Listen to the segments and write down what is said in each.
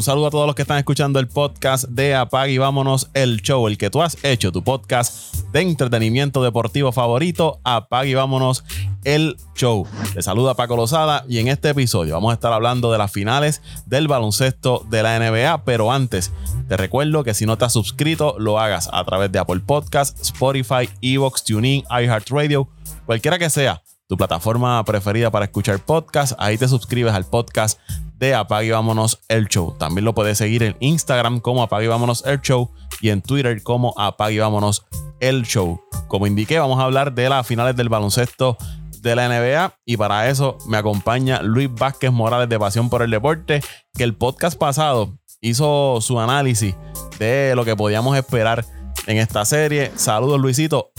Un saludo a todos los que están escuchando el podcast de Apag y Vámonos el Show, el que tú has hecho, tu podcast de entretenimiento deportivo favorito, Apag y Vámonos el Show. Te saluda Paco Lozada y en este episodio vamos a estar hablando de las finales del baloncesto de la NBA, pero antes te recuerdo que si no te has suscrito, lo hagas a través de Apple Podcasts, Spotify, Evox, TuneIn, iHeartRadio, cualquiera que sea tu plataforma preferida para escuchar podcast, ahí te suscribes al podcast de Apague y Vámonos el Show. También lo puedes seguir en Instagram como Apague y Vámonos el Show y en Twitter como Apague y Vámonos el Show. Como indiqué, vamos a hablar de las finales del baloncesto de la NBA y para eso me acompaña Luis Vázquez Morales de Pasión por el Deporte, que el podcast pasado hizo su análisis de lo que podíamos esperar en esta serie. Saludos Luisito,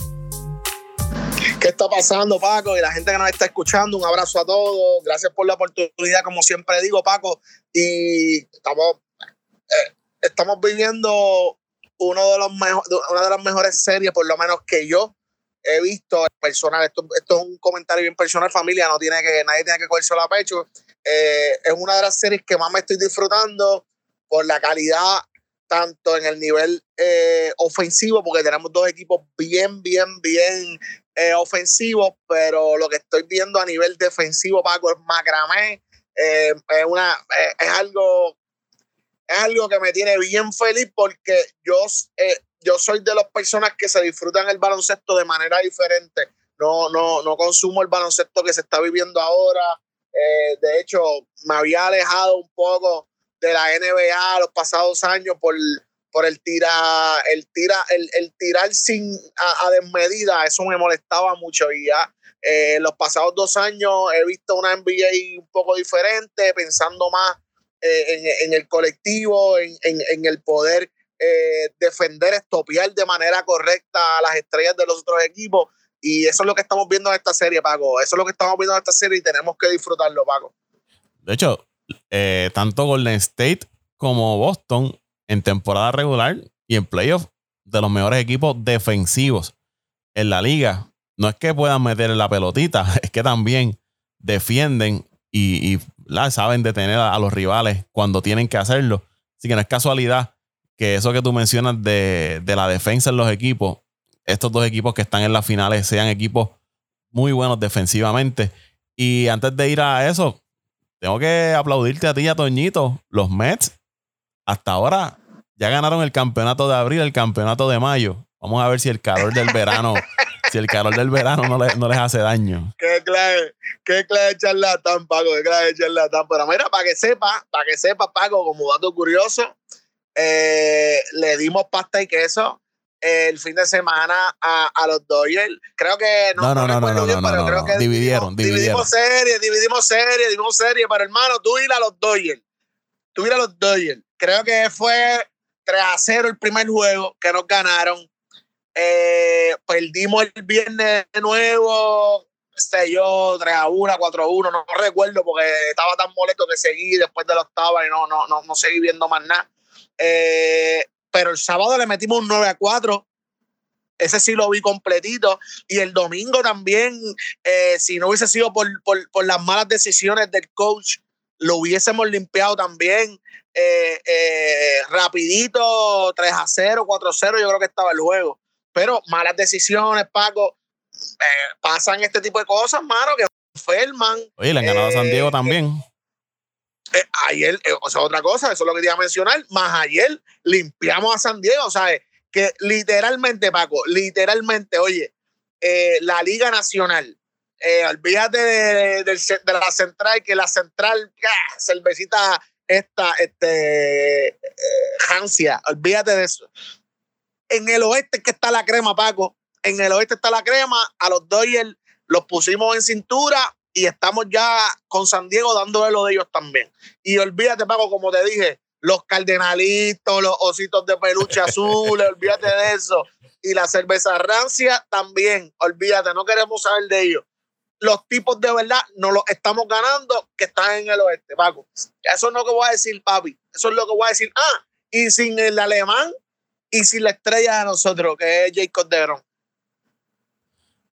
¿Qué está pasando, Paco? Y la gente que nos está escuchando, un abrazo a todos. Gracias por la oportunidad, como siempre digo, Paco. Y estamos, eh, viviendo una de las mejores series, por lo menos que yo he visto personal. Esto, es un comentario bien personal, familia. No tiene que, nadie tiene que cogerse a pecho. Eh, es una de las series que más me estoy disfrutando por la calidad tanto en el nivel eh, ofensivo, porque tenemos dos equipos bien, bien, bien eh, ofensivos, pero lo que estoy viendo a nivel defensivo, Paco, es macramé. Eh, es, una, es, algo, es algo que me tiene bien feliz porque yo, yo soy de las personas que se disfrutan el baloncesto de manera diferente. No, no, no consumo el baloncesto que se está viviendo ahora. de hecho, me había alejado un poco de la NBA los pasados años por, por el tira, el tira, el, el tirar sin a, desmedida, eso me molestaba mucho y ya eh, los pasados dos años he visto una NBA un poco diferente, pensando más eh, en, el colectivo, en, el poder eh, defender, estopiar de manera correcta a las estrellas de los otros equipos. Y eso es lo que estamos viendo en esta serie, Paco. Eso es lo que estamos viendo en esta serie y tenemos que disfrutarlo, Paco. De hecho, eh, tanto Golden State como Boston en temporada regular y en playoff de los mejores equipos defensivos en la liga. No es que puedan meter la pelotita, es que también defienden y, la, saben detener a, los rivales cuando tienen que hacerlo. Así que no es casualidad que eso que tú mencionas de, de la defensa en los equipos, estos dos equipos que están en las finales sean equipos muy buenos defensivamente. Y antes de ir a eso, tengo que aplaudirte a ti y a Toñito. Los Mets, hasta ahora, ya ganaron el campeonato de abril, el campeonato de mayo. Vamos a ver si el calor del verano, si el calor del verano no, no les hace daño. Qué clave, qué clave charlatán, Paco, qué clave charlatán. Pero mira, para que sepa, para que sepa, Paco, como dato curioso, eh, le dimos pasta y queso el fin de semana a, a los Dodgers. Creo que no, no, no, no, no, no, pero creo que dividieron, dividimos, serie, dividimos serie, dividimos serie, pero hermano, tú ir a los Dodgers. Tú ir a los Dodgers. Creo que fue 3 a 0 el primer juego que nos ganaron. Eh, perdimos el viernes de nuevo, sé yo, 3 a 1, 4 a 1, no, recuerdo porque estaba tan molesto que seguí después de la octava y no, no, no, no seguí viendo más nada. Eh, pero el sábado le metimos un 9 a 4. Ese sí lo vi completito. Y el domingo también, eh, si no hubiese sido por, las malas decisiones del coach, lo hubiésemos limpiado también. Eh, eh, rapidito, 3 a 0, 4 a 0, yo creo que estaba el juego. Pero malas decisiones, Paco, pasan este tipo de cosas, mano, que enferman. Oye, le han ganado a San Diego también. Eh, ayer, eh, o sea, otra cosa, eso es lo que quería mencionar, más ayer limpiamos a San Diego, o sea, que literalmente, Paco, literalmente, oye, eh, la Liga Nacional, olvídate de, la central, que la central, ¡ah! cervecita esta, este, Hansia, olvídate de eso. En el oeste que está la crema, Paco, en el oeste está la crema, a los Dodgers los pusimos en cintura, y estamos ya con San Diego dándole lo de ellos también. Y olvídate, Paco, como te dije, los cardenalitos, los ositos de peluche azules, olvídate de eso. Y la cerveza rancia también, olvídate, no queremos saber de ellos. Los tipos de verdad no los estamos ganando que están en el oeste, Paco. Eso es lo que voy a decir, papi. Eso es lo que voy a decir. Ah, y sin el alemán y sin la estrella de nosotros, que es Jacob Deron.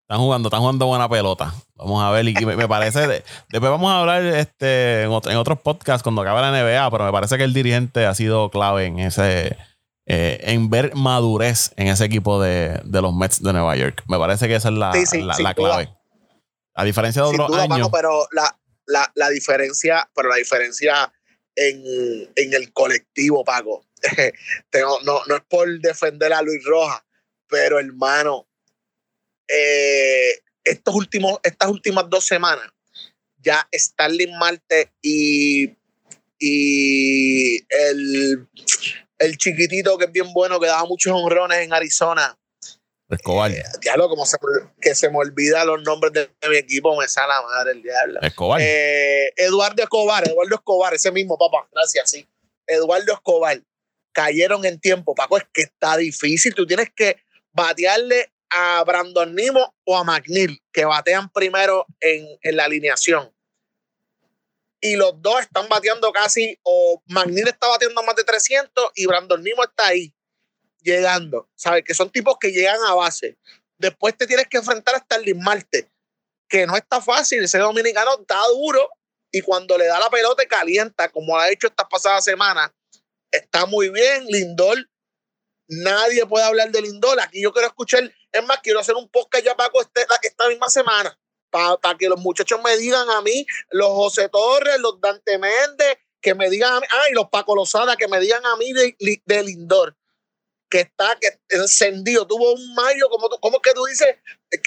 Están jugando, están jugando buena pelota. Vamos a ver. Y me, parece. después vamos a hablar este, en, otros podcasts cuando acabe la NBA, pero me parece que el dirigente ha sido clave en ese. Eh, en ver madurez en ese equipo de, los Mets de Nueva York. Me parece que esa es la, la, clave. A diferencia de otros años. pero la, la, diferencia, pero la diferencia en, en el colectivo, Paco. no, no es por defender a Luis Rojas, pero hermano, eh, estos últimos, estas últimas dos semanas, ya Starling Marte y, y el, el chiquitito que es bien bueno, que daba muchos honrones en Arizona. Escobar. Eh, diablo, como se, que se me olvida los nombres de, mi equipo, me sale la madre el diablo. Escobar. Eh, Eduardo Escobar, Eduardo Escobar, ese mismo, papá, gracias, sí. Eduardo Escobar, cayeron en tiempo, Paco, es que está difícil, tú tienes que batearle a Brandon Nimo o a McNeil, que batean primero en, en la alineación. Y los dos están bateando casi, o McNeil está bateando más de 300 y Brandon Nimo está ahí, llegando. ¿Sabes? Que son tipos que llegan a base. Después te tienes que enfrentar a Starling Marte, que no está fácil. Ese dominicano está duro y cuando le da la pelota calienta, como ha hecho estas pasadas semanas. Está muy bien. Lindor Nadie puede hablar de Lindor. Aquí yo quiero escuchar, es más, quiero hacer un podcast ya Paco este, esta misma semana para que los muchachos me digan a mí, los José Torres, los Dante Méndez, que me digan a mí, ay, los Paco Lozada, que me digan a mí de Lindor, que está que encendido, tuvo un mayo, como, ¿cómo es que tú dices?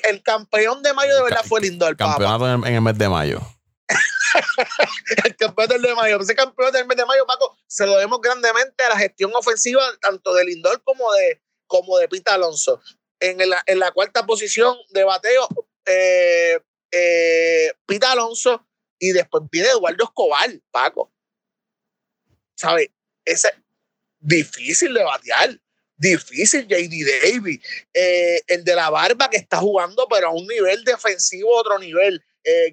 El campeón de mayo de verdad fue Lindor. Campeonato en el mes de mayo. el campeón del mes de mayo. Ese campeón del mes de mayo, Paco, se lo demos grandemente a la gestión ofensiva tanto de Lindor como de, como de Pita Alonso. En, en la cuarta posición de bateo, eh, eh, Pita Alonso y después viene Eduardo Escobar, Paco. ¿Sabes? Ese difícil de batear. Difícil, JD Davis. Eh, el de la barba que está jugando, pero a un nivel defensivo, otro nivel.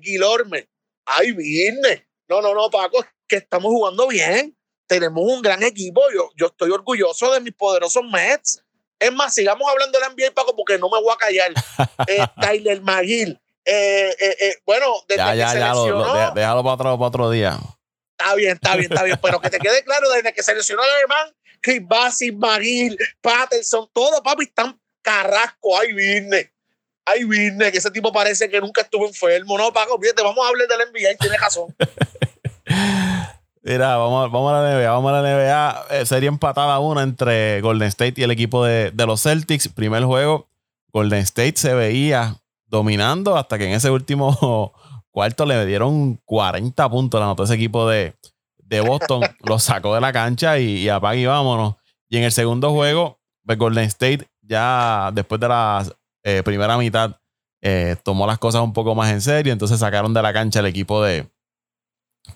Guilorme ay, vine. No, no, no, Paco, que estamos jugando bien. Tenemos un gran equipo. Yo, yo estoy orgulloso de mis poderosos Mets. Es más, sigamos hablando de la NBA, Paco, porque no me voy a callar. eh, Tyler McGill. Eh, eh, eh, bueno, desde ya, ya, ya, lo, déjalo para otro, para otro día. Está bien, está bien, está bien. Pero que te quede claro, desde que se lesionó el alemán, Chris Bassi, McGill, Patterson, todo, papi, están carrasco. Ay, vine ay, vine, que ese tipo parece que nunca estuvo enfermo. No, Paco, fíjate, vamos a hablar del NBA, tiene razón. Mira, vamos, vamos a la NBA, vamos a la NBA. Eh, sería empatada una entre Golden State y el equipo de, los Celtics. Primer juego, Golden State se veía dominando hasta que en ese último cuarto le dieron 40 puntos. La notó ese equipo de, Boston, lo sacó de la cancha y, y apaga y vámonos. Y en el segundo juego, pues Golden State ya después de las eh, primera mitad eh, tomó las cosas un poco más en serio, entonces sacaron de la cancha el equipo de,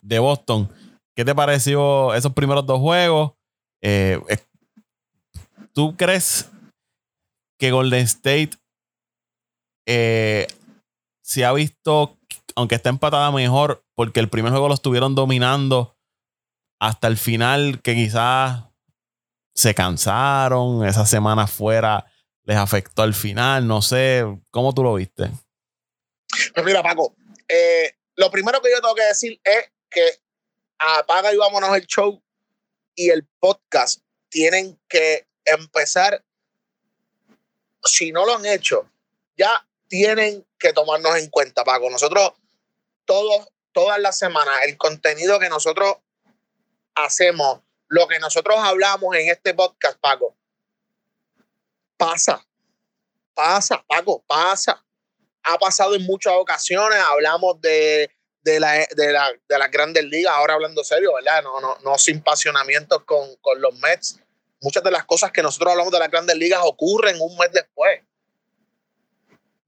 de Boston. ¿Qué te pareció esos primeros dos juegos? Eh, ¿Tú crees que Golden State se ha visto, aunque está empatada mejor, porque el primer juego lo estuvieron dominando hasta el final, que quizás se cansaron, esa semana fuera les afectó al final. No sé, ¿cómo tú lo viste? Pues mira, Paco, eh, lo primero que yo tengo que decir es que apaga y vámonos el show y el podcast tienen que empezar, si no lo han hecho, ya tienen que tomarnos en cuenta, Paco. Nosotros todos, todas las semanas, el contenido que nosotros hacemos, lo que nosotros hablamos en este podcast, Paco, pasa, pasa, Paco, pasa. Ha pasado en muchas ocasiones, hablamos de, de, la, de, la, de las grandes ligas, ahora hablando serio, ¿verdad? No, no, no sin pasionamientos con, con los Mets. Muchas de las cosas que nosotros hablamos de las grandes ligas ocurren un mes después.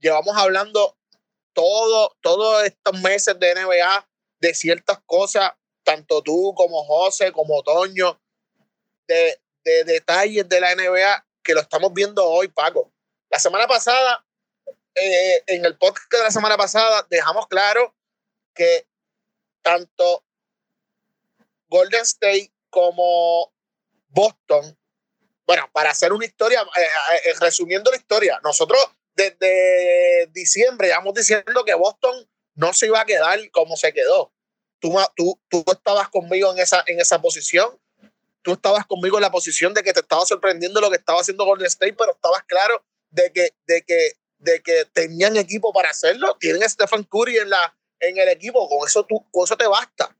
Llevamos hablando todo, todos estos meses de NBA de ciertas cosas, tanto tú como José, como Toño, de, de detalles de la NBA que lo estamos viendo hoy, Paco. La semana pasada, eh, en el podcast de la semana pasada, dejamos claro que tanto Golden State como Boston, bueno, para hacer una historia, eh, eh, resumiendo la historia, nosotros desde de diciembre, vamos diciendo que Boston no se iba a quedar como se quedó. Tú, tú, tú estabas conmigo en esa, en esa posición. Tú estabas conmigo en la posición de que te estaba sorprendiendo lo que estaba haciendo Golden State, pero estabas claro de que, de que, de que tenían equipo para hacerlo. Tienen a Stephen Curry en, la, en el equipo. Con eso, con eso te basta.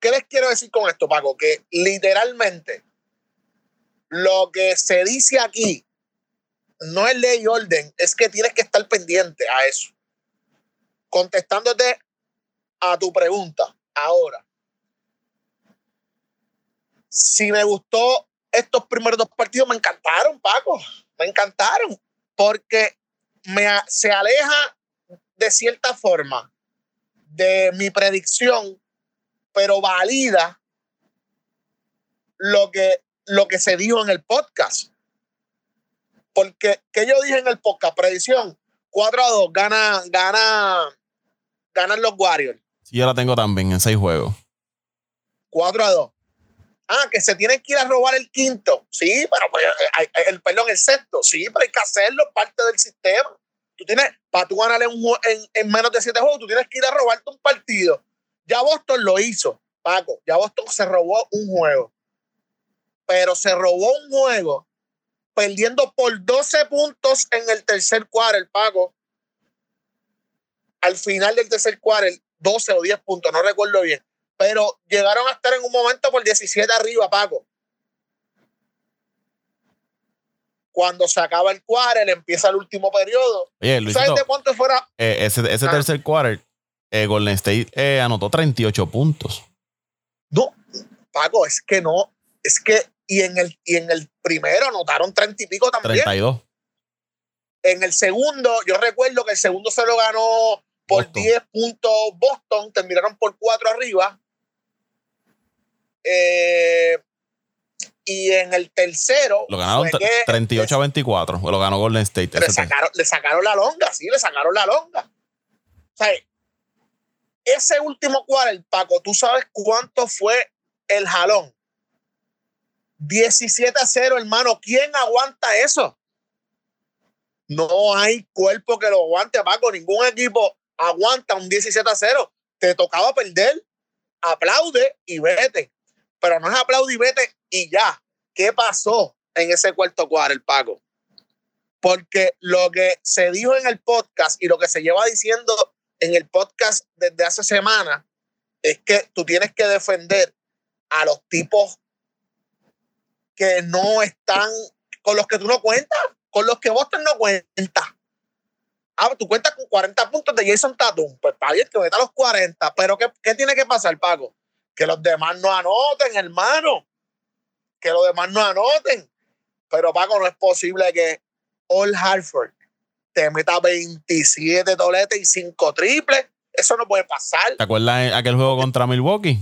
¿Qué les quiero decir con esto, Paco? Que literalmente lo que se dice aquí no es ley y orden, es que tienes que estar pendiente a eso. Contestándote a tu pregunta ahora. Si me gustó estos primeros dos partidos, me encantaron, Paco. Me encantaron. Porque me, se aleja de cierta forma de mi predicción, pero valida lo que, lo que se dijo en el podcast. Porque, ¿qué yo dije en el podcast? Predicción, 4 a 2, gana, gana, ganan los Warriors. Sí, yo la tengo también en 6 juegos. 4 a 2. Ah, que se tienen que ir a robar el quinto. Sí, pero pues, el, perdón, el sexto. Sí, pero hay que hacerlo, parte del sistema. Tú tienes, para tú ganarle un, en, en menos de 7 juegos, tú tienes que ir a robarte un partido. Ya Boston lo hizo, Paco. Ya Boston se robó un juego. Pero se robó un juego perdiendo por 12 puntos en el tercer quarter, Paco. Al final del tercer quarter, 12 o 10 puntos, no recuerdo bien. Pero llegaron a estar en un momento por 17 arriba, Paco. Cuando se acaba el quarter, empieza el último periodo. ¿Sabes de cuánto fuera? Eh, ese, ese ah. tercer quarter, eh, Golden State eh, anotó 38 puntos. No, Paco, es que no, es que y en el, y en el primero anotaron treinta y pico también. 32. En el segundo, yo recuerdo que el segundo se lo ganó por 10 puntos Boston, terminaron por 4 arriba. Eh, y en el tercero. Lo ganaron 38 a 24. Lo ganó Golden State. Le sacaron, le sacaron, la longa, sí, le sacaron la longa. O sea, ese último cuarto, Paco, ¿tú sabes cuánto fue el jalón? 17 a 0, hermano. ¿Quién aguanta eso? No hay cuerpo que lo aguante, Paco. Ningún equipo aguanta un 17 a 0. Te tocaba perder, aplaude y vete. Pero no es aplaude y vete y ya. ¿Qué pasó en ese cuarto cuadro, el Paco? Porque lo que se dijo en el podcast y lo que se lleva diciendo en el podcast desde hace semanas es que tú tienes que defender a los tipos que no están, con los que tú no cuentas, con los que Boston no cuenta. Ah, tú cuentas con 40 puntos de Jason Tatum. Pues está bien que meta los 40. Pero ¿qué, ¿qué tiene que pasar, Paco? Que los demás no anoten, hermano. Que los demás no anoten. Pero, Paco, no es posible que All Hartford te meta 27 doletes y 5 triples. Eso no puede pasar. ¿Te acuerdas aquel juego contra Milwaukee?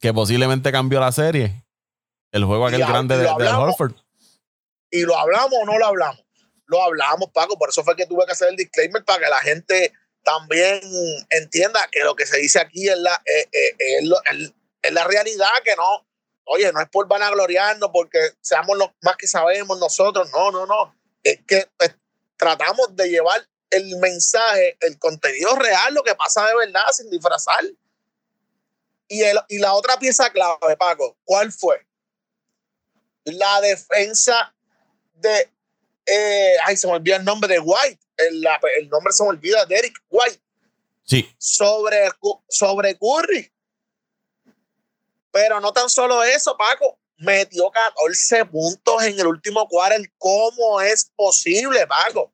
Que posiblemente cambió la serie. El juego aquel grande de, de Horford. Y lo hablamos o no lo hablamos. Lo hablamos, Paco. Por eso fue que tuve que hacer el disclaimer para que la gente también entienda que lo que se dice aquí es la, eh, eh, es, la realidad, que no, oye, no es por vanagloriarnos porque seamos los más que sabemos nosotros. No, no, no. Es que pues, tratamos de llevar el mensaje, el contenido real, lo que pasa de verdad, sin disfrazar. Y, el, y la otra pieza clave, Paco, ¿cuál fue? la defensa de, eh, ay, se me olvida el nombre de White, el, el nombre se me olvida, de Eric White. Sí. Sobre, sobre Curry. Pero no tan solo eso, Paco. Metió 14 puntos en el último cuarto. ¿Cómo es posible, Paco?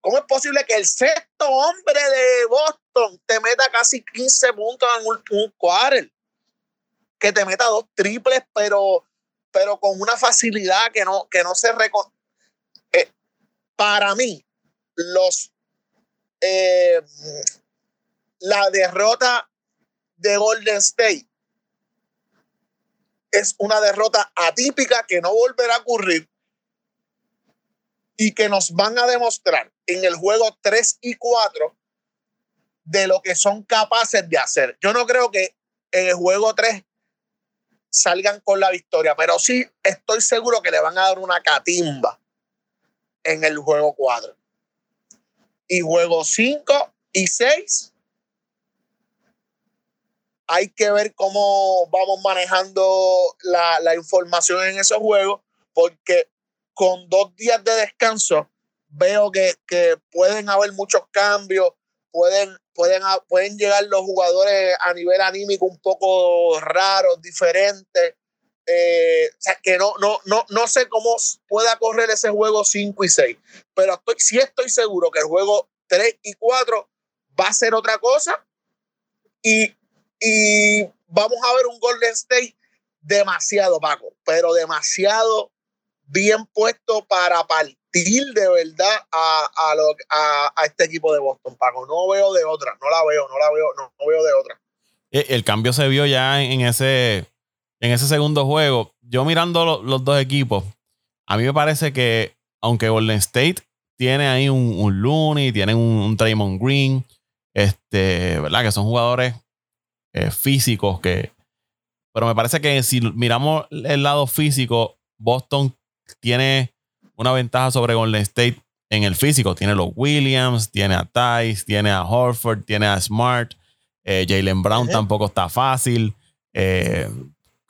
¿Cómo es posible que el sexto hombre de Boston te meta casi 15 puntos en un, un cuarto? que te meta dos triples, pero, pero con una facilidad que no, que no se reconoce. Eh, para mí, los eh, la derrota de Golden State es una derrota atípica que no volverá a ocurrir y que nos van a demostrar en el juego 3 y 4 de lo que son capaces de hacer. Yo no creo que en el juego 3 salgan con la victoria, pero sí estoy seguro que le van a dar una catimba en el juego 4. Y juego 5 y 6, hay que ver cómo vamos manejando la, la información en esos juegos, porque con dos días de descanso veo que, que pueden haber muchos cambios, pueden, pueden, pueden llegar los jugadores a nivel anímico un poco raros, diferentes. Eh, o sea, que no, no, no, no sé cómo pueda correr ese juego 5 y 6, pero estoy, sí estoy seguro que el juego 3 y 4 va a ser otra cosa y, y vamos a ver un Golden State demasiado, Paco, pero demasiado bien puesto para partir de verdad a, a, lo, a, a, este equipo de Boston, Paco. No veo de otra, no la veo, no la veo, no, veo de otra. El, el, cambio se vio ya en ese, en ese segundo juego. Yo mirando lo, los dos equipos, a mí me parece que aunque Golden State tiene ahí un, un Looney, tiene un, un Draymond Green, este, ¿verdad? Que son jugadores eh, físicos que... Pero me parece que si miramos el lado físico, Boston tiene una ventaja sobre Golden State en el físico. Tiene los Williams, tiene a Tice, tiene a Horford, tiene a Smart. Eh, Jalen Brown -huh. tampoco está fácil. Eh,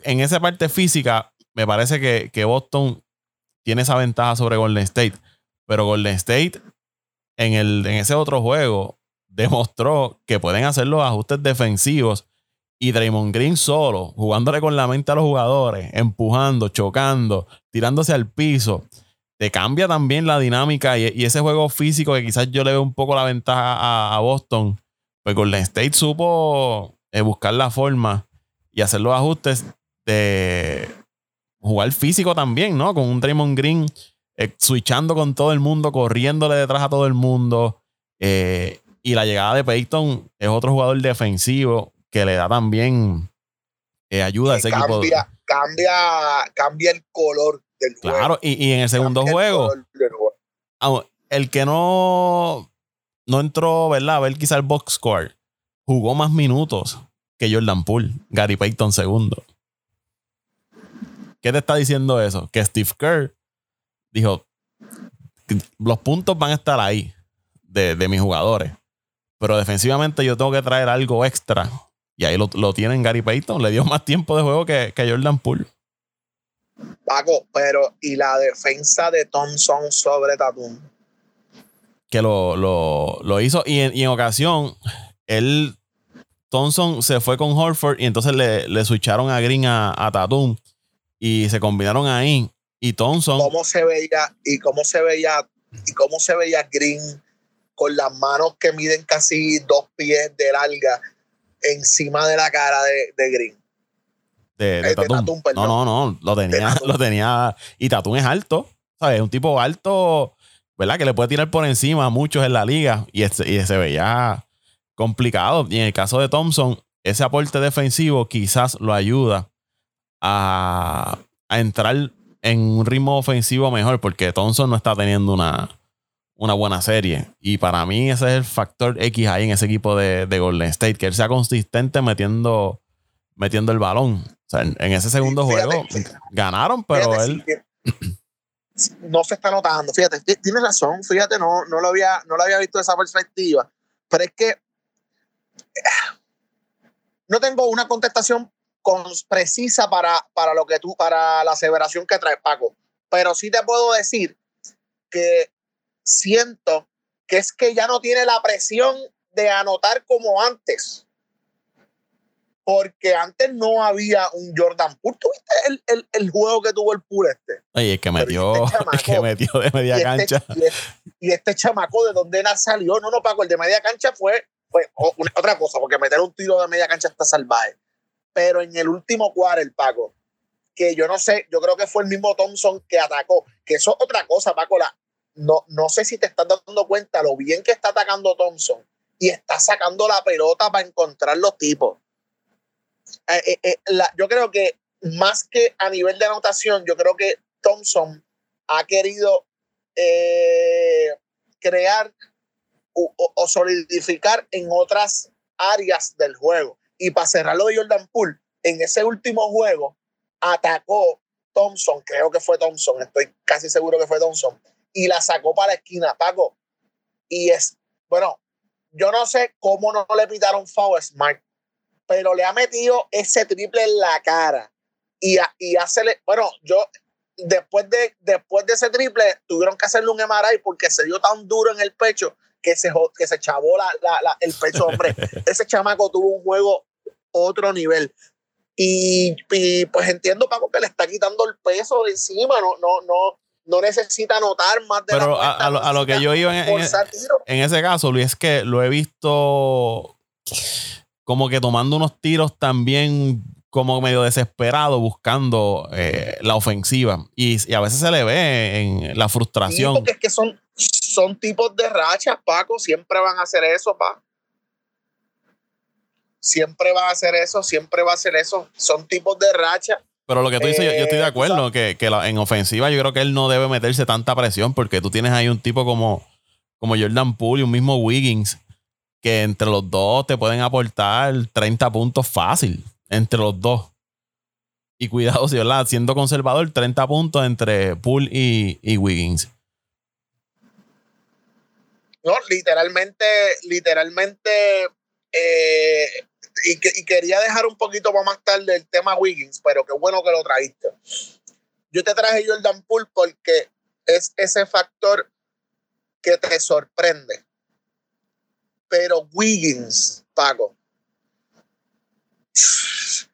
en esa parte física, me parece que, que, Boston tiene esa ventaja sobre Golden State. Pero Golden State, en, el, en ese otro juego, demostró que pueden hacer los ajustes defensivos. Y Draymond Green solo, jugándole con la mente a los jugadores, empujando, chocando, tirándose al piso te cambia también la dinámica y, y, ese juego físico que quizás yo le veo un poco la ventaja a, a Boston. Pues Golden State supo eh, buscar la forma y hacer los ajustes de jugar físico también, ¿no? Con un Draymond Green eh, switchando con todo el mundo, corriéndole detrás a todo el mundo. Eh, y la llegada de Peyton es otro jugador defensivo que le da también ayuda a ese cambia, equipo. Cambia, cambia el color del claro. Y, y, en el segundo juego, el que no, no entró, ¿verdad? A ver quizá el box score, jugó más minutos que Jordan Poole, Gary Payton segundo. ¿Qué te está diciendo eso? Que Steve Kerr dijo, los puntos van a estar ahí de, de mis jugadores, pero defensivamente yo tengo que traer algo extra. Y ahí lo, lo tienen Gary Payton, le dio más tiempo de juego que, que Jordan Poole. Paco, pero ¿y la defensa de Thompson sobre Tatum? Que lo, lo, lo hizo y en, y en, ocasión, él, Thompson se fue con Horford y entonces le, le switcharon a Green a, a Tatum y se combinaron ahí. Y Thompson. ¿Cómo se veía? ¿Y cómo se veía? ¿Y cómo se veía Green con las manos que miden casi dos pies de larga encima de la cara de, de Green? De, de, de Tatum. Tatum no, no, no. Lo tenía, lo tenía. Y Tatum es alto. ¿Sabes? Un tipo alto, ¿verdad? Que le puede tirar por encima a muchos en la liga. Y, este, y se veía complicado. Y en el caso de Thompson, ese aporte defensivo quizás lo ayuda a, a entrar en un ritmo ofensivo mejor. Porque Thompson no está teniendo una, una buena serie. Y para mí ese es el factor X ahí en ese equipo de, de Golden State. Que él sea consistente metiendo metiendo el balón. Sea, en, en ese segundo fíjate, juego fíjate, ganaron, pero fíjate, él. Sí, no se está notando. Fíjate, tienes razón, fíjate, no, no, lo había, no lo había visto de esa perspectiva. Pero es que no tengo una contestación con, precisa para, para lo que tú, para la aseveración que traes, Paco. Pero sí te puedo decir que siento que es que ya no tiene la presión de anotar como antes porque antes no había un Jordan Poole. ¿Tuviste el, el, el, juego que tuvo el Poole este? Oye, el que metió, este chamaco, el que metió de media y cancha. Este, y, este, y, este, chamaco, ¿de dónde salió? No, no, Paco, el de media cancha fue, fue otra cosa, porque meter un tiro de media cancha está salvaje. Pero en el último cuarto, el Paco, que yo no sé, yo creo que fue el mismo Thompson que atacó, que eso es otra cosa, Paco, la, no, no sé si te estás dando cuenta lo bien que está atacando Thompson y está sacando la pelota para encontrar los tipos eh, eh, eh, yo creo que más que a nivel de anotación, yo creo que Thompson ha querido crear o, o, solidificar en otras áreas del juego. Y para cerrar lo de Jordan Poole, en ese último juego, atacó Thompson, creo que fue Thompson, estoy casi seguro que fue Thompson, y la sacó para la esquina, Paco. Y es, bueno, yo no sé cómo no le pitaron foul a Smart, pero le ha metido ese triple en la cara. Y, y hacerle, bueno, yo después de, después de ese triple tuvieron que hacerle un MRI porque se dio tan duro en el pecho que se, que se chavó la, la, el pecho, hombre. ese chamaco tuvo un juego otro nivel. Y, pues entiendo, Paco, que le está quitando el peso de encima, no, no, no, no necesita anotar más de Pero a, a, lo, que yo iba en, en, ese caso, Luis, es que lo he visto como que tomando unos tiros también como medio desesperado buscando eh, la ofensiva. Y, a veces se le ve en la frustración. porque es que son, son tipos de rachas, Paco, siempre van a hacer eso, pa siempre va a hacer eso, siempre va a hacer eso. Son tipos de racha. Pero lo que tú dices, yo, estoy de eh, acuerdo, que, en ofensiva yo creo que él no debe meterse tanta presión porque tú tienes ahí un tipo como, como Jordan Poole y un mismo Wiggins que entre los dos te pueden aportar 30 puntos fácil, entre los dos. Y cuidado, si ¿verdad? siendo conservador, 30 puntos entre Poole y, y Wiggins. No, literalmente, literalmente, eh, y, quería dejar un poquito para más tarde el tema Wiggins, pero qué bueno que lo traíste. Yo te traje Jordan Poole porque es ese factor que te sorprende. Pero Wiggins, Paco,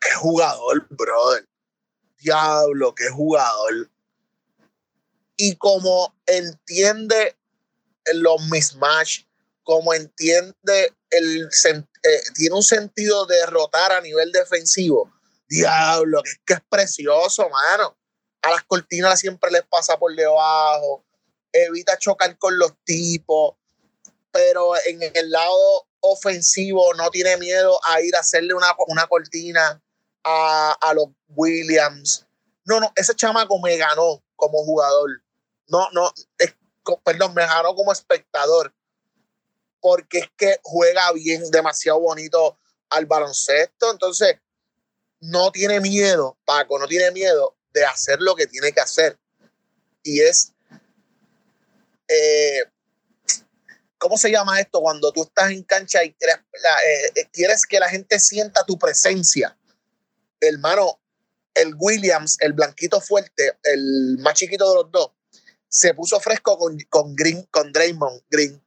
qué jugador, brother. Diablo, qué jugador. Y como entiende los mismatch, como entiende el, eh, tiene un sentido de derrotar a nivel defensivo. Diablo, que es, que es precioso, mano. A las cortinas siempre les pasa por debajo. Evita chocar con los tipos. Pero en el lado ofensivo no tiene miedo a ir a hacerle una, una cortina a, a los Williams. No, no, ese chamaco me ganó como jugador. No, no, perdón, me ganó como espectador porque es que juega bien, demasiado bonito al baloncesto. Entonces, no tiene miedo, Paco, no tiene miedo de hacer lo que tiene que hacer. Y es, eh, ¿cómo se llama esto? Cuando tú estás en cancha y quieres, eh, eh, quieres que la gente sienta tu presencia. Hermano, el Williams, el blanquito fuerte, el más chiquito de los dos, se puso fresco con, con Green, con Draymond Green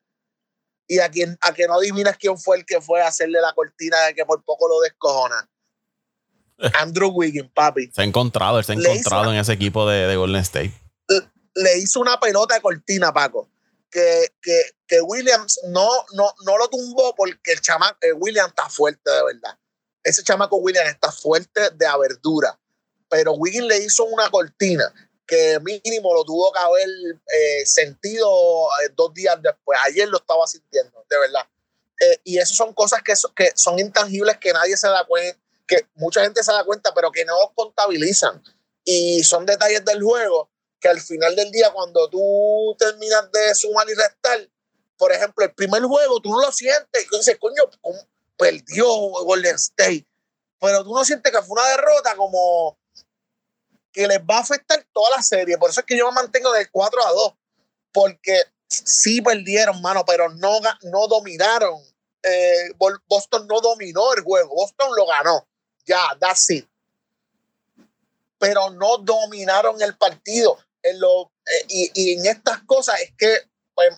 y a quien a que no adivinas quién fue el que fue a hacerle la cortina de que por poco lo descojona. Andrew Wiggins, papi. Se ha encontrado, se ha encontrado en ese equipo de, Golden State. Le hizo una pelota de cortina, Paco. Que, que, que Williams no, no, no lo tumbó porque el chamaco, eh, Williams está fuerte de verdad. Ese chamaco Williams está fuerte de verdura. Pero Wiggins le hizo una cortina que mínimo lo tuvo que haber eh, sentido eh, dos días después. Ayer lo estaba sintiendo, de verdad. Eh, y eso son cosas que, que son intangibles que nadie se da cuenta, que mucha gente se da cuenta, pero que no contabilizan. Y son detalles del juego que al final del día, cuando tú terminas de sumar y restar, por ejemplo, el primer juego, tú no lo sientes. Y dices, coño, perdió Golden State. Pero tú no sientes que fue una derrota como que les va a afectar toda la serie. Por eso es que yo me mantengo del 4 a 2, porque sí perdieron, mano, pero no, no dominaron. Eh, Boston no dominó el juego, Boston lo ganó. Ya, that's it. Pero no dominaron el partido. En lo, eh, y, y, en estas cosas es que pues,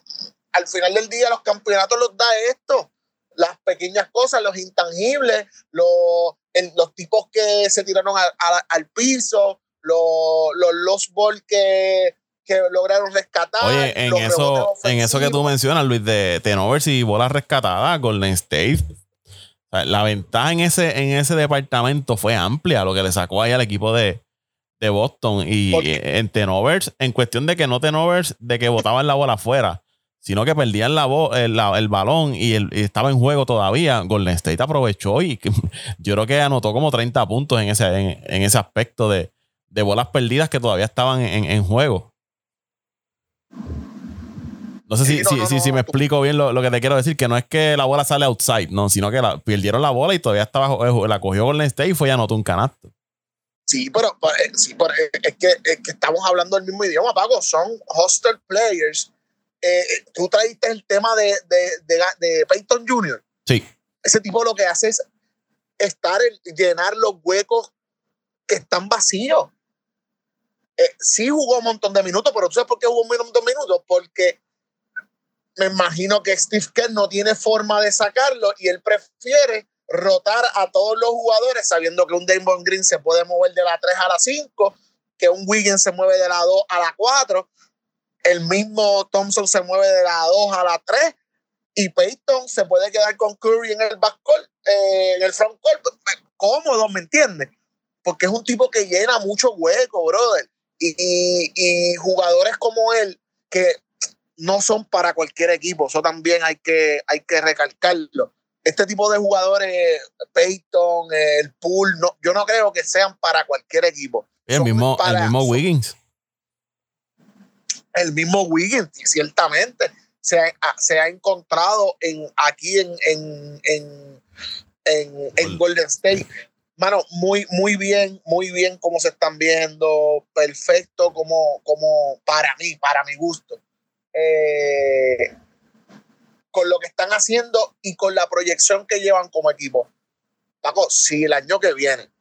al final del día los campeonatos los da esto. Las pequeñas cosas, los intangibles, los, los tipos que se tiraron al piso, los, los Lost Ball que, que lograron rescatar. Oye, en eso, en eso que tú mencionas, Luis, de tenovers y bolas rescatadas, Golden State. la ventaja en ese, en ese departamento fue amplia, lo que le sacó ahí al equipo de, de Boston. Y en tenovers, en cuestión de que no tenovers, de que botaban la bola afuera, sino que perdían la el, el, balón y, el, estaba en juego todavía. Golden State aprovechó y yo creo que anotó como 30 puntos en ese, en ese aspecto de, de bolas perdidas que todavía estaban en, juego. No sé si, si, si, me explico bien lo, que te quiero decir, que no es que la bola sale outside, no, sino que la, perdieron la bola y todavía estaba, eh, la cogió Golden State y fue y anotó un canasto. Sí, pero, eh, sí, pero eh, es, que, es, que, estamos hablando el mismo idioma, Paco. Son hostel players. Eh, tú traíste el tema de, de, de, de, Peyton Jr. Sí. Ese tipo lo que hace es estar en, llenar los huecos que están vacíos. Eh, sí jugó un montón de minutos, pero ¿tú sabes por qué jugó un montón de minutos? Porque me imagino que Steve Kerr no tiene forma de sacarlo y él prefiere rotar a todos los jugadores sabiendo que un Damon Green se puede mover de la 3 a la 5, que un Wiggins se mueve de la 2 a la 4, el mismo Thompson se mueve de la 2 a la 3 y Peyton se puede quedar con Curry en el backcourt, eh, en el frontcourt, cómodo, ¿me entiendes? Porque es un tipo que llena mucho hueco, brother. Y, y, y, jugadores como él, que no son para cualquier equipo, eso también hay que, hay que recalcarlo este tipo de jugadores, Peyton, el Pool, no, yo no creo que sean para cualquier equipo. El mismo, para, el mismo Wiggins. El mismo Wiggins, ciertamente. Se ha, se ha encontrado en, aquí en, en, en, en, en Golden State. Mano, muy, muy bien, muy bien como se están viendo. Perfecto como, como para mí, para mi gusto. Eh, con lo que están haciendo y con la proyección que llevan como equipo. Paco, si el año que viene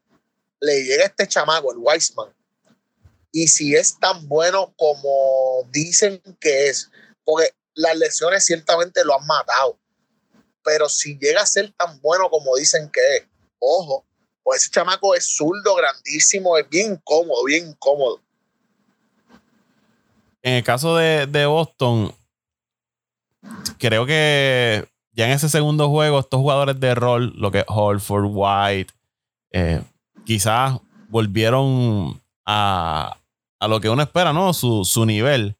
le llega este chamaco, el Weissman, y si es tan bueno como dicen que es, porque las lesiones ciertamente lo han matado, pero si llega a ser tan bueno como dicen que es, ojo, pues ese chamaco es zurdo, grandísimo, es bien cómodo, bien incómodo. En el caso de, de Boston, creo que ya en ese segundo juego, estos jugadores de rol, lo que es Holford, White, eh, quizás volvieron a, a, lo que uno espera, ¿no? Su, su, nivel.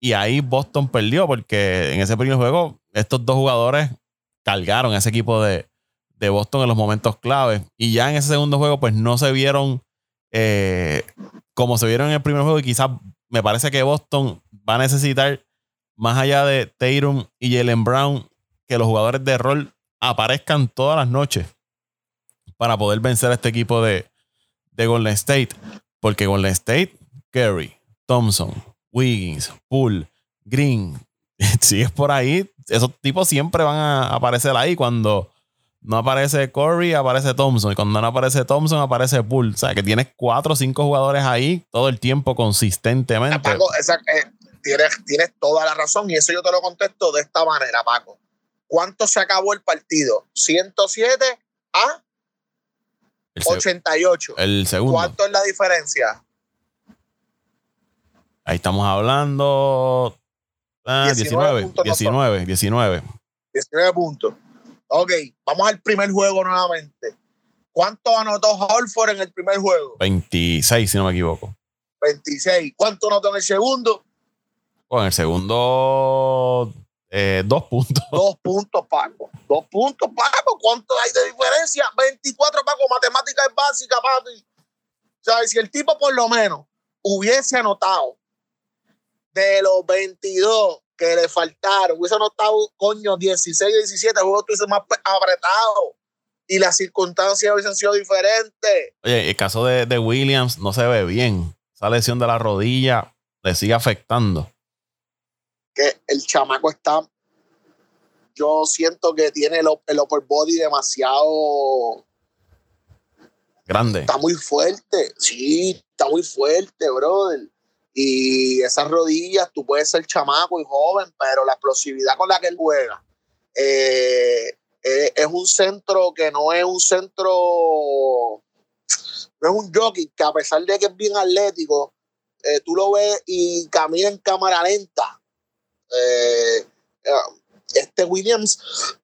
Y ahí Boston perdió porque en ese primer juego estos dos jugadores cargaron a ese equipo de, de Boston en los momentos claves. Y ya en ese segundo juego, pues no se vieron eh, como se vieron en el primer juego. Y quizás me parece que Boston va a necesitar más allá de Tatum y Jalen Brown, que los jugadores de rol aparezcan todas las noches para poder vencer a este equipo de, de Golden State. Porque Golden State, Curry, Thompson, Wiggins, Poole, Green, si es por ahí, esos tipos siempre van a aparecer ahí. Cuando no aparece Curry, aparece Thompson. Y cuando no aparece Thompson, aparece Poole. O sea, que tienes cuatro o cinco jugadores ahí todo el tiempo consistentemente. Esa, tienes, tienes toda la razón y eso yo te lo contesto de esta manera, Paco. ¿Cuánto se acabó el partido? 107 a el 88. El segundo. ¿Cuánto es la diferencia? Ahí estamos hablando. Ah, 19, 19, 19, 19. puntos. Ok, vamos al primer juego nuevamente. ¿Cuánto anotó Holford en el primer juego? 26, si no me equivoco. 26. ¿Cuánto anotó en el segundo? En el segundo, eh, dos puntos. Dos puntos, Paco. Dos puntos, Paco. ¿Cuánto hay de diferencia? 24, Paco. Matemática es básica, papi. O sea, si el tipo por lo menos hubiese anotado de los 22 que le faltaron, hubiese anotado, coño, 16, 17, el juego estuviese más apretado y las circunstancias hubiesen sido diferentes. Oye, el caso de, de Williams no se ve bien. Esa lesión de la rodilla le sigue afectando que el chamaco está, yo siento que tiene el, el upper body demasiado grande. Está muy fuerte, sí, está muy fuerte, brother. Y esas rodillas, tú puedes ser chamaco y joven, pero la explosividad con la que él juega eh, eh, es un centro que no es un centro, no es un jockey que a pesar de que es bien atlético, eh, tú lo ves y camina en cámara lenta eh, este Williams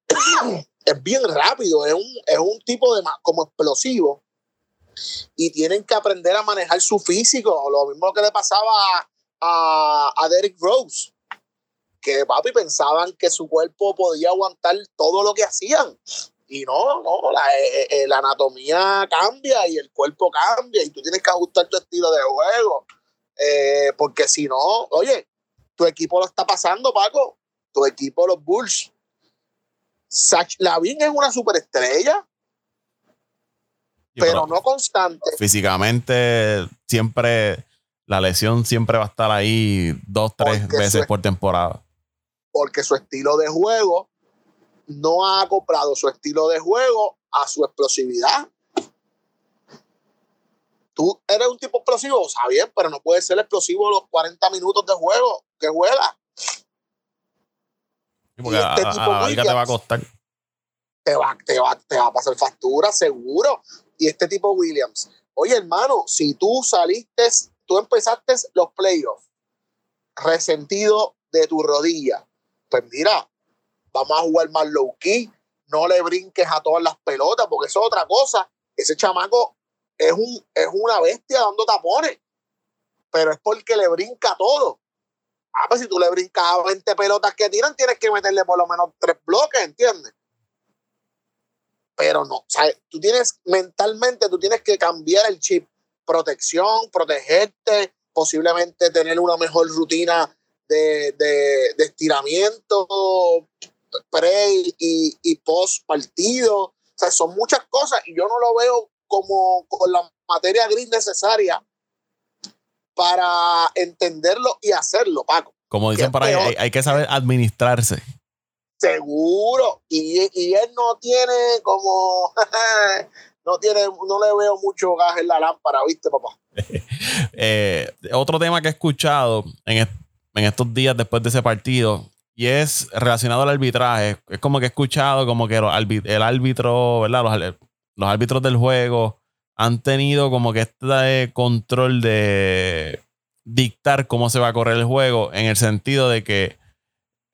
es bien rápido, es un, es un tipo de como explosivo y tienen que aprender a manejar su físico, lo mismo que le pasaba a, a Derrick Rose, que papi pensaban que su cuerpo podía aguantar todo lo que hacían. Y no, no, la, eh, eh, la, anatomía cambia y el cuerpo cambia y tú tienes que ajustar tu estilo de juego. Eh, porque si no, oye, tu equipo lo está pasando, Paco. Tu equipo, los Bulls. Sach Lavin es una superestrella. pero, no constante. Físicamente, siempre, la lesión siempre va a estar ahí dos, tres veces por temporada. Porque su estilo de juego no ha acoplado su estilo de juego a su explosividad. Tú eres un tipo explosivo, está bien, pero no puedes ser explosivo los 40 minutos de juego que juega. Porque este tipo te va a costar. Te va, te, va, te va a pasar factura, seguro. Y este tipo Williams. Oye, hermano, si tú saliste, tú empezaste los playoffs resentido de tu rodilla, pues mira, vamos a jugar más low key, no le brinques a todas las pelotas, porque eso es otra cosa. Ese chamaco es, un, es una bestia dando tapones, pero es porque le brinca todo. Ah, pues si tú le brincas a 20 pelotas que tiran, tienes que meterle por lo menos tres bloques, ¿entiendes? Pero no, o sea, tú tienes mentalmente, tú tienes que cambiar el chip. Protección, protegerte, posiblemente tener una mejor rutina de, de, de estiramiento, pre y, y post partido. O sea, son muchas cosas y yo no lo veo como con la materia gris necesaria para entenderlo y hacerlo, Paco. Como dicen por ahí, hay, que saber administrarse. Seguro. Y, y él no tiene como. no tiene, no le veo mucho gas en la lámpara, ¿viste, papá? Eh, otro tema que he escuchado en, en estos días después de ese partido y es relacionado al arbitraje. Es como que he escuchado como que el árbitro, ¿verdad? Los, los árbitros del juego han tenido como que este control de dictar cómo se va a correr el juego en el sentido de que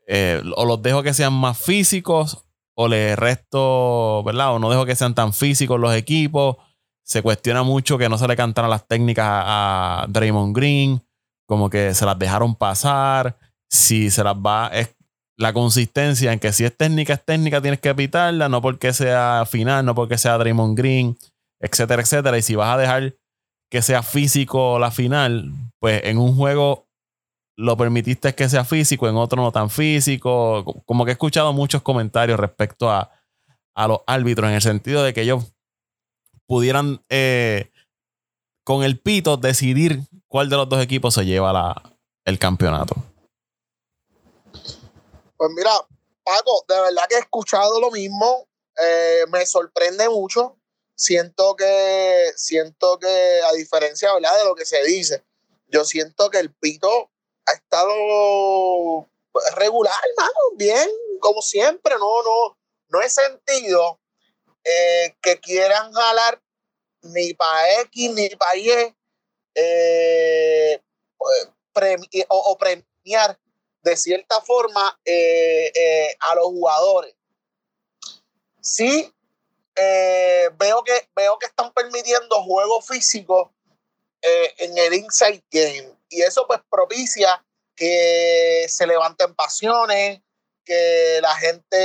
eh, o los dejo que sean más físicos o les resto, ¿verdad? O no dejo que sean tan físicos los equipos. Se cuestiona mucho que no se le cantaran las técnicas a Draymond Green, como que se las dejaron pasar si se las va, es la consistencia en que si es técnica, es técnica, tienes que evitarla, no porque sea final, no porque sea Draymond Green, etcétera, etcétera. Y si vas a dejar que sea físico la final, pues en un juego lo permitiste que sea físico, en otro no tan físico. Como que he escuchado muchos comentarios respecto a, a los árbitros, en el sentido de que ellos pudieran eh, con el pito decidir cuál de los dos equipos se lleva la, el campeonato. Pues mira, Paco, de verdad que he escuchado lo mismo. Eh, me sorprende mucho. Siento que, siento que, a diferencia de lo que se dice, yo siento que el pito ha estado regular, hermano, bien, como siempre. No, no, no he sentido eh, que quieran jalar ni para X ni para Y eh, o premiar de cierta forma eh, eh, a los jugadores. Sí, eh, veo, que, veo que están permitiendo juegos físicos en el inside game y eso pues propicia que se levanten pasiones, que la gente,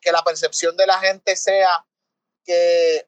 que la percepción de la gente sea que,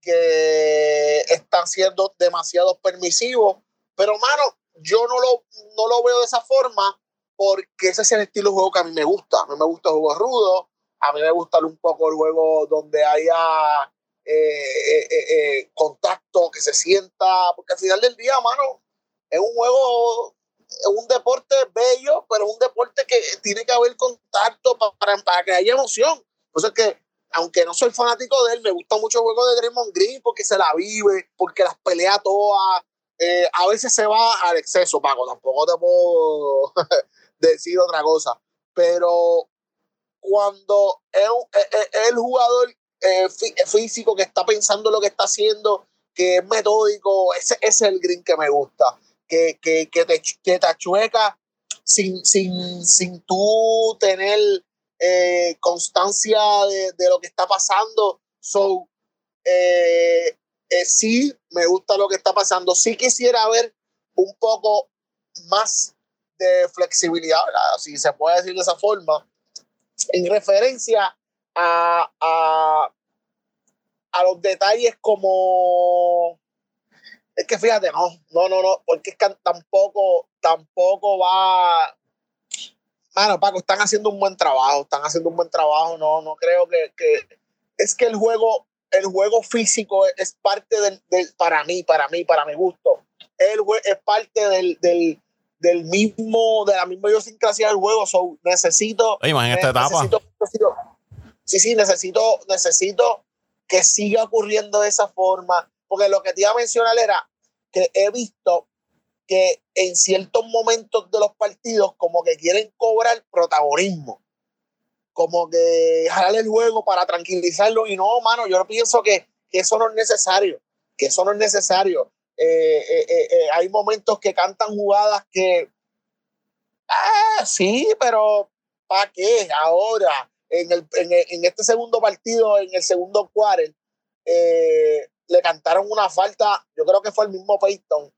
que están siendo demasiado permisivos. Pero, mano, yo no lo, no lo veo de esa forma porque ese es el estilo de juego que a mí me gusta. A mí me gusta el juego rudo, a mí me gusta un poco el juego donde haya eh, eh, eh, contacto, que se sienta, porque al final del día, mano, es un juego, es un deporte bello, pero es un deporte que tiene que haber contacto para, para, que haya emoción. Por eso es que, aunque no soy fanático de él, me gusta mucho el juego de Draymond Green porque se la vive, porque las pelea todas, a veces se va al exceso, Paco, tampoco te puedo decir otra cosa, pero cuando es, el jugador eh, físico que está pensando lo que está haciendo, que es metódico, ese, es el green que me gusta, que, que, que, te, que te achueca sin, sin, sin tú tener eh, constancia de, de, lo que está pasando. So, eh, eh, sí me gusta lo que está pasando. Sí quisiera ver un poco más de flexibilidad, si se puede decir de esa forma, en referencia a, a, a los detalles como es que fíjate, no, no, no, no, porque es que tampoco, tampoco va. Mano, Paco, están haciendo un buen trabajo, están haciendo un buen trabajo, no, no creo que, que es que el juego el juego físico es, parte del, para mí, para mí, para mi gusto. El, es parte del, del, del mismo, de la misma idiosincrasia del juego. So, necesito. esta etapa. sí, sí, necesito, necesito que siga ocurriendo de esa forma. Porque lo que te iba a mencionar era que he visto que en ciertos momentos de los partidos como que quieren cobrar protagonismo. Como que jalar el juego para tranquilizarlo. Y no, mano, yo pienso que, que eso no es necesario. Que eso no es necesario. Eh, eh, eh, hay momentos que cantan jugadas que, ah, sí, pero ¿para qué? Ahora, en, el, en, este segundo partido, en el segundo quarter, le cantaron una falta, yo creo que fue el mismo Peyton,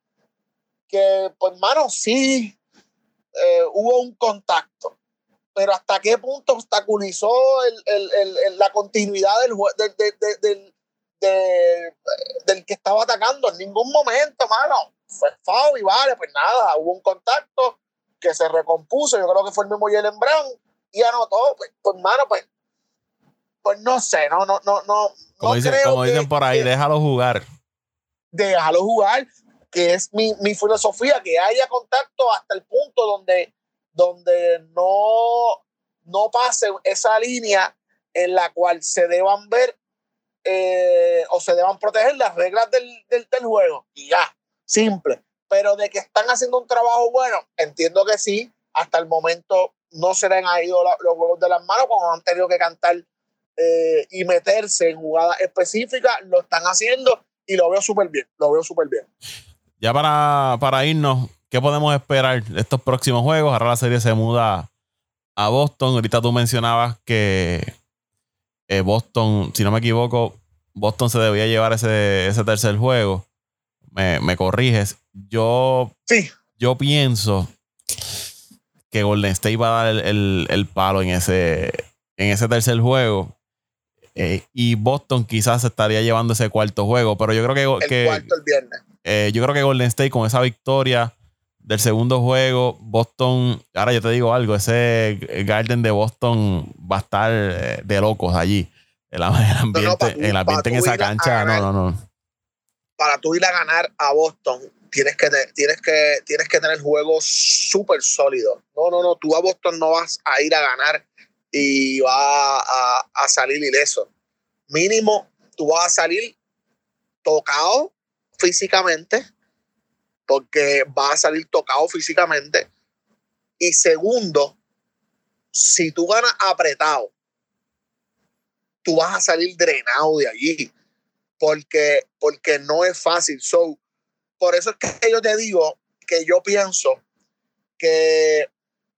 que, pues, mano, sí, hubo un contacto, pero hasta qué punto obstaculizó la continuidad del, del, del que estaba atacando en ningún momento, mano. Fue foul y vale, pues nada, hubo un contacto que se recompuso, yo creo que fue el mismo Jalen Brown y anotó, pues, pues mano, pues, pues no sé, no, no, no, no. Como, dicen, como dicen por ahí, déjalo jugar. Déjalo jugar, que es mi, mi, filosofía, que haya contacto hasta el punto donde, donde no, no pase esa línea en la cual se deban ver eh, o se deban proteger las reglas del, del, juego. Y ya, simple. Pero de que están haciendo un trabajo bueno, entiendo que sí. Hasta el momento no se les han ido los juegos de las manos cuando han tenido que cantar eh, y meterse en jugadas específicas. Lo están haciendo y lo veo súper bien. Lo veo súper bien. Ya para, para irnos, ¿qué podemos esperar de estos próximos juegos? Ahora la serie se muda a Boston. Ahorita tú mencionabas que eh, Boston, si no me equivoco, Boston se debía llevar ese, ese tercer juego. Me, corriges. Yo, sí. yo pienso que Golden State va a dar el, palo en ese, en ese tercer juego. Eh, y Boston quizás estaría llevando ese cuarto juego. Pero yo creo que. El cuarto el viernes. Eh, yo creo que Golden State con esa victoria del segundo juego, Boston, ahora yo te digo algo, ese Garden de Boston va a estar eh, de locos allí. El, ambiente, el ambiente en esa cancha, no, no, no. Para tú ir a ganar a Boston, tienes que, tienes que, tienes que tener juegos súper sólidos. No, no, no, tú a Boston no vas a ir a ganar y va a, a salir ileso. Mínimo, tú vas a salir tocado físicamente, porque va a salir tocado físicamente. Y segundo, si tú ganas apretado, tú vas a salir drenado de allí, porque, porque no es fácil. So, por eso es que yo te digo que yo pienso que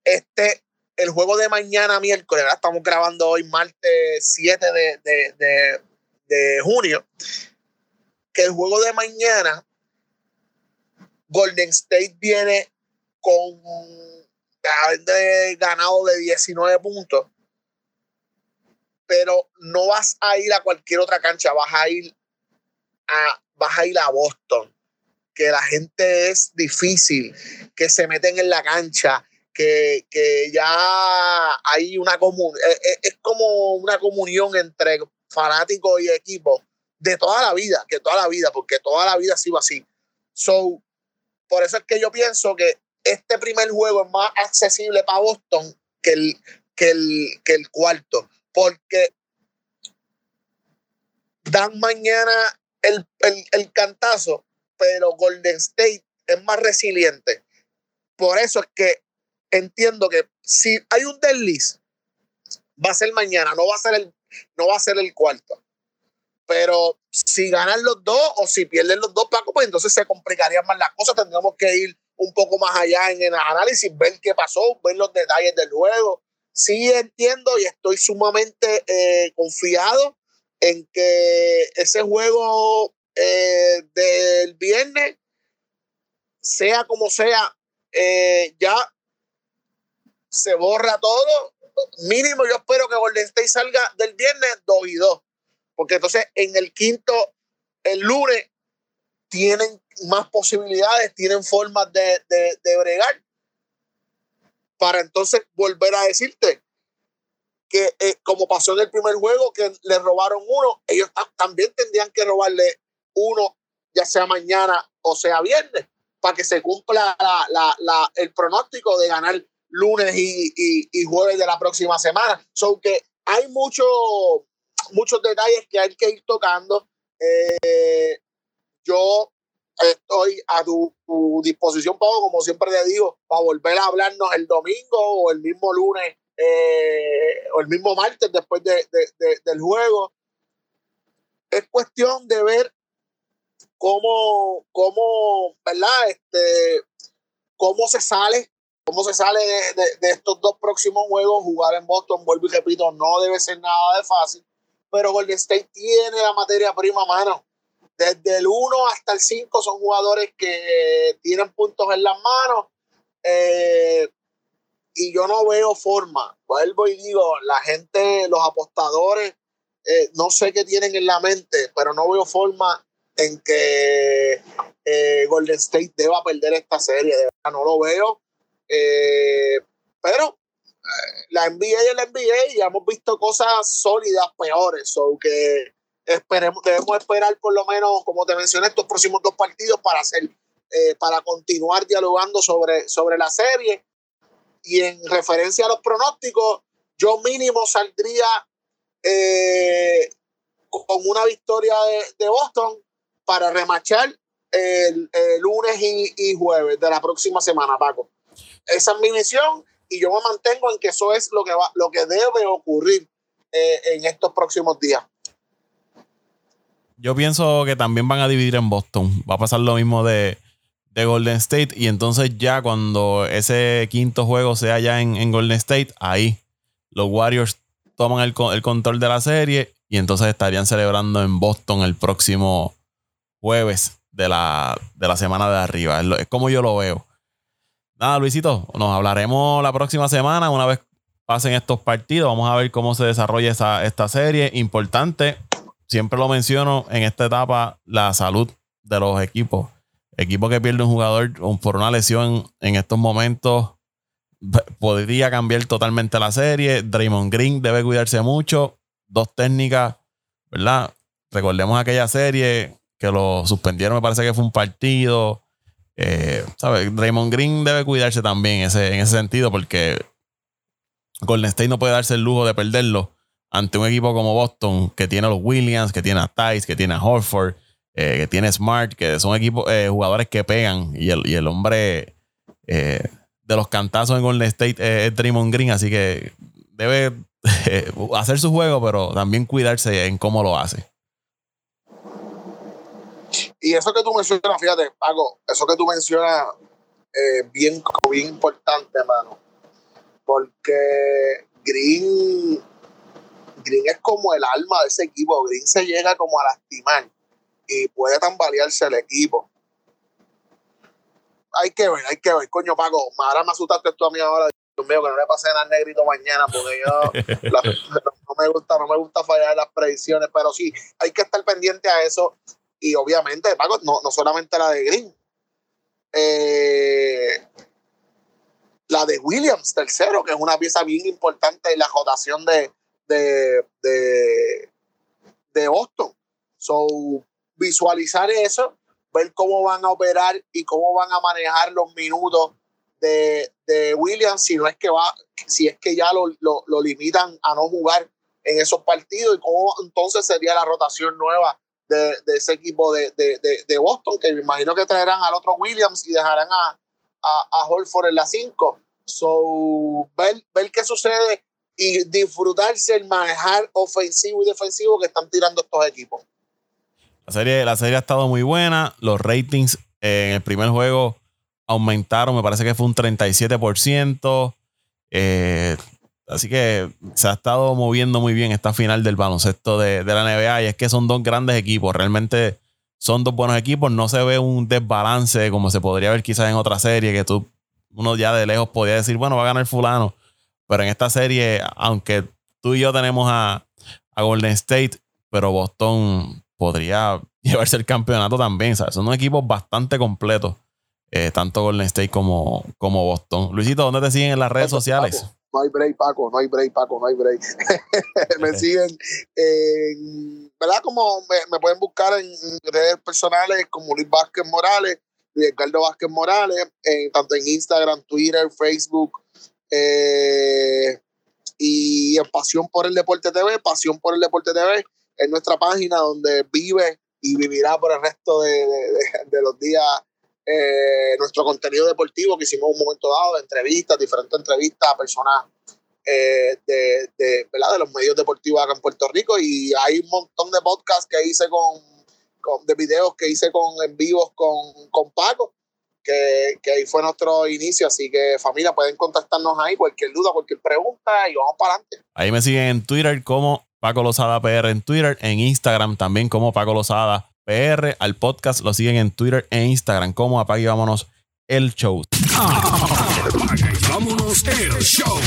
este, el juego de mañana miércoles, estamos grabando hoy martes 7 de, de, de, de junio, que el juego de mañana Golden State viene con haber ganado de 19 puntos, pero no vas a ir a cualquier otra cancha, vas a ir a, vas a ir a Boston, que la gente es difícil, que se meten en la cancha, que, que ya hay una comunión, es, e, es, como una comunión entre fanáticos y equipo de toda la vida, que toda la vida, porque toda la vida ha sido así. So, por eso es que yo pienso que este primer juego es más accesible para Boston que el, que el, que el cuarto, porque dan mañana el, el, cantazo, pero Golden State es más resiliente. Por eso es que entiendo que si hay un desliz, va a ser mañana, no va a ser el, no va a ser el cuarto. Pero si ganan los dos o si pierden los dos, Paco, pues entonces se complicarían más las cosas. Tendríamos que ir un poco más allá en el análisis, ver qué pasó, ver los detalles del juego. Sí entiendo y estoy sumamente eh, confiado en que ese juego eh, del viernes, sea como sea, eh, ya se borra todo. Mínimo yo espero que Golden State salga del viernes 2 y 2 porque entonces en el quinto, el lunes, tienen más posibilidades, tienen formas de, de, bregar. Para entonces volver a decirte que eh, como pasó en el primer juego, que le robaron uno, ellos también tendrían que robarle uno, ya sea mañana o sea viernes, para que se cumpla la, el pronóstico de ganar lunes y, y, jueves de la próxima semana. Son que hay mucho, muchos detalles que hay que ir tocando. Eh, yo estoy a tu, disposición, Pablo, como siempre te digo, para volver a hablarnos el domingo o el mismo lunes eh, o el mismo martes después de, del juego. Es cuestión de ver cómo, cómo, ¿verdad? Este, cómo se sale, cómo se sale de, estos dos próximos juegos. Jugar en Boston, vuelvo y repito, no debe ser nada de fácil, pero Golden State tiene la materia prima mano. Desde el 1 hasta el 5 son jugadores que tienen puntos en las manos. Eh, y yo no veo forma. Vuelvo y digo, la gente, los apostadores, eh, no sé qué tienen en la mente, pero no veo forma en que eh, Golden State deba perder esta serie. De verdad, no lo veo. Eh, pero la NBA y el NBA ya hemos visto cosas sólidas peores. So que esperemos, debemos esperar por lo menos, como te mencioné, estos próximos dos partidos para hacer, para continuar dialogando sobre, sobre la serie y en referencia a los pronósticos, yo mínimo saldría eh, con una victoria de, Boston para remachar el, lunes y, jueves de la próxima semana, Paco. Esa es mi misión y yo me mantengo en que eso es lo que, va, lo que debe ocurrir eh, en estos próximos días. Yo pienso que también van a dividir en Boston. Va a pasar lo mismo de, de Golden State. Y entonces ya cuando ese quinto juego sea ya en, Golden State, ahí los Warriors toman el, control de la serie y entonces estarían celebrando en Boston el próximo jueves de la, de la semana de arriba. Es, como yo lo veo. Nada, Luisito, nos hablaremos la próxima semana una vez pasen estos partidos. Vamos a ver cómo se desarrolla esta serie. Importante, siempre lo menciono en esta etapa, la salud de los equipos equipo que pierde un jugador por una lesión en estos momentos podría cambiar totalmente la serie. Draymond Green debe cuidarse mucho. Dos técnicas, ¿verdad? Recordemos aquella serie que lo suspendieron, me parece que fue un partido. Eh, ¿sabes? Draymond Green debe cuidarse también ese, en ese sentido porque Golden State no puede darse el lujo de perderlo ante un equipo como Boston que tiene a los Williams, que tiene a Tice, que tiene a Horford eh, que tiene Smart, que son equipos, eh, jugadores que pegan. Y el, y el hombre eh, de los cantazos en Golden State es Draymond Green, así que debe hacer su juego, pero también cuidarse en cómo lo hace. Y eso que tú mencionas, fíjate, Paco, eso que tú mencionas es bien, bien importante, hermano. Porque Green, Green es como el alma de ese equipo. Green se llega como a lastimar y puede tambalearse el equipo. Hay que ver, hay que ver. Coño, Paco, ahora me asustaste tú a mí ahora. Dios mío, que no le pase nada negrito mañana, porque yo no, me gusta, no me gusta fallar las predicciones, pero sí, hay que estar pendiente a eso. Y obviamente, Paco, no, no solamente la de Green. Eh, la de Williams, tercero, que es una pieza bien importante en la rotación de, de, de, de Boston. So, visualizar eso, ver cómo van a operar y cómo van a manejar los minutos de, de Williams, si no es que va, si es que ya lo, lo, limitan a no jugar en esos partidos y cómo entonces sería la rotación nueva de, de ese equipo de, de, Boston, que me imagino que traerán al otro Williams y dejarán a, a, a Holford en la 5. So, ver, ver qué sucede y disfrutarse el manejar ofensivo y defensivo que están tirando estos equipos. La serie, la serie ha estado muy buena. Los ratings en el primer juego aumentaron, me parece que fue un 37%. Eh, así que se ha estado moviendo muy bien esta final del baloncesto de, la NBA. Y es que son dos grandes equipos. Realmente son dos buenos equipos. No se ve un desbalance como se podría ver quizás en otra serie, que tú, uno ya de lejos podía decir, bueno, va a ganar fulano. Pero en esta serie, aunque tú y yo tenemos a, a Golden State, pero Boston podría llevarse el campeonato también. ¿sabes? Son un equipo bastante completos, eh, tanto Golden State como, como Boston. Luisito, ¿dónde te siguen en las redes sociales? No hay break, Paco, no hay break, Paco, no hay break. me siguen en, ¿verdad? Como me, pueden buscar en redes personales como Luis Vázquez Morales, Ricardo Vázquez Morales, tanto en Instagram, Twitter, Facebook, eh, y en Pasión por el Deporte TV, Pasión por el Deporte TV, es nuestra página donde vive y vivirá por el resto de, los días eh, nuestro contenido deportivo que hicimos en un momento dado, de entrevistas, diferentes entrevistas a personas eh, de, de, ¿verdad? de los medios deportivos acá en Puerto Rico y hay un montón de podcasts que hice con, con de videos que hice con en vivos con, con Paco que, que, ahí fue nuestro inicio. Así que, familia, pueden contactarnos ahí, cualquier duda, cualquier pregunta y vamos para adelante. Ahí me siguen en Twitter como Paco Lozada PR en Twitter, en Instagram también como Paco Lozada PR. Al podcast lo siguen en Twitter e Instagram como Apague y Vámonos el Show. Y Vámonos el Show.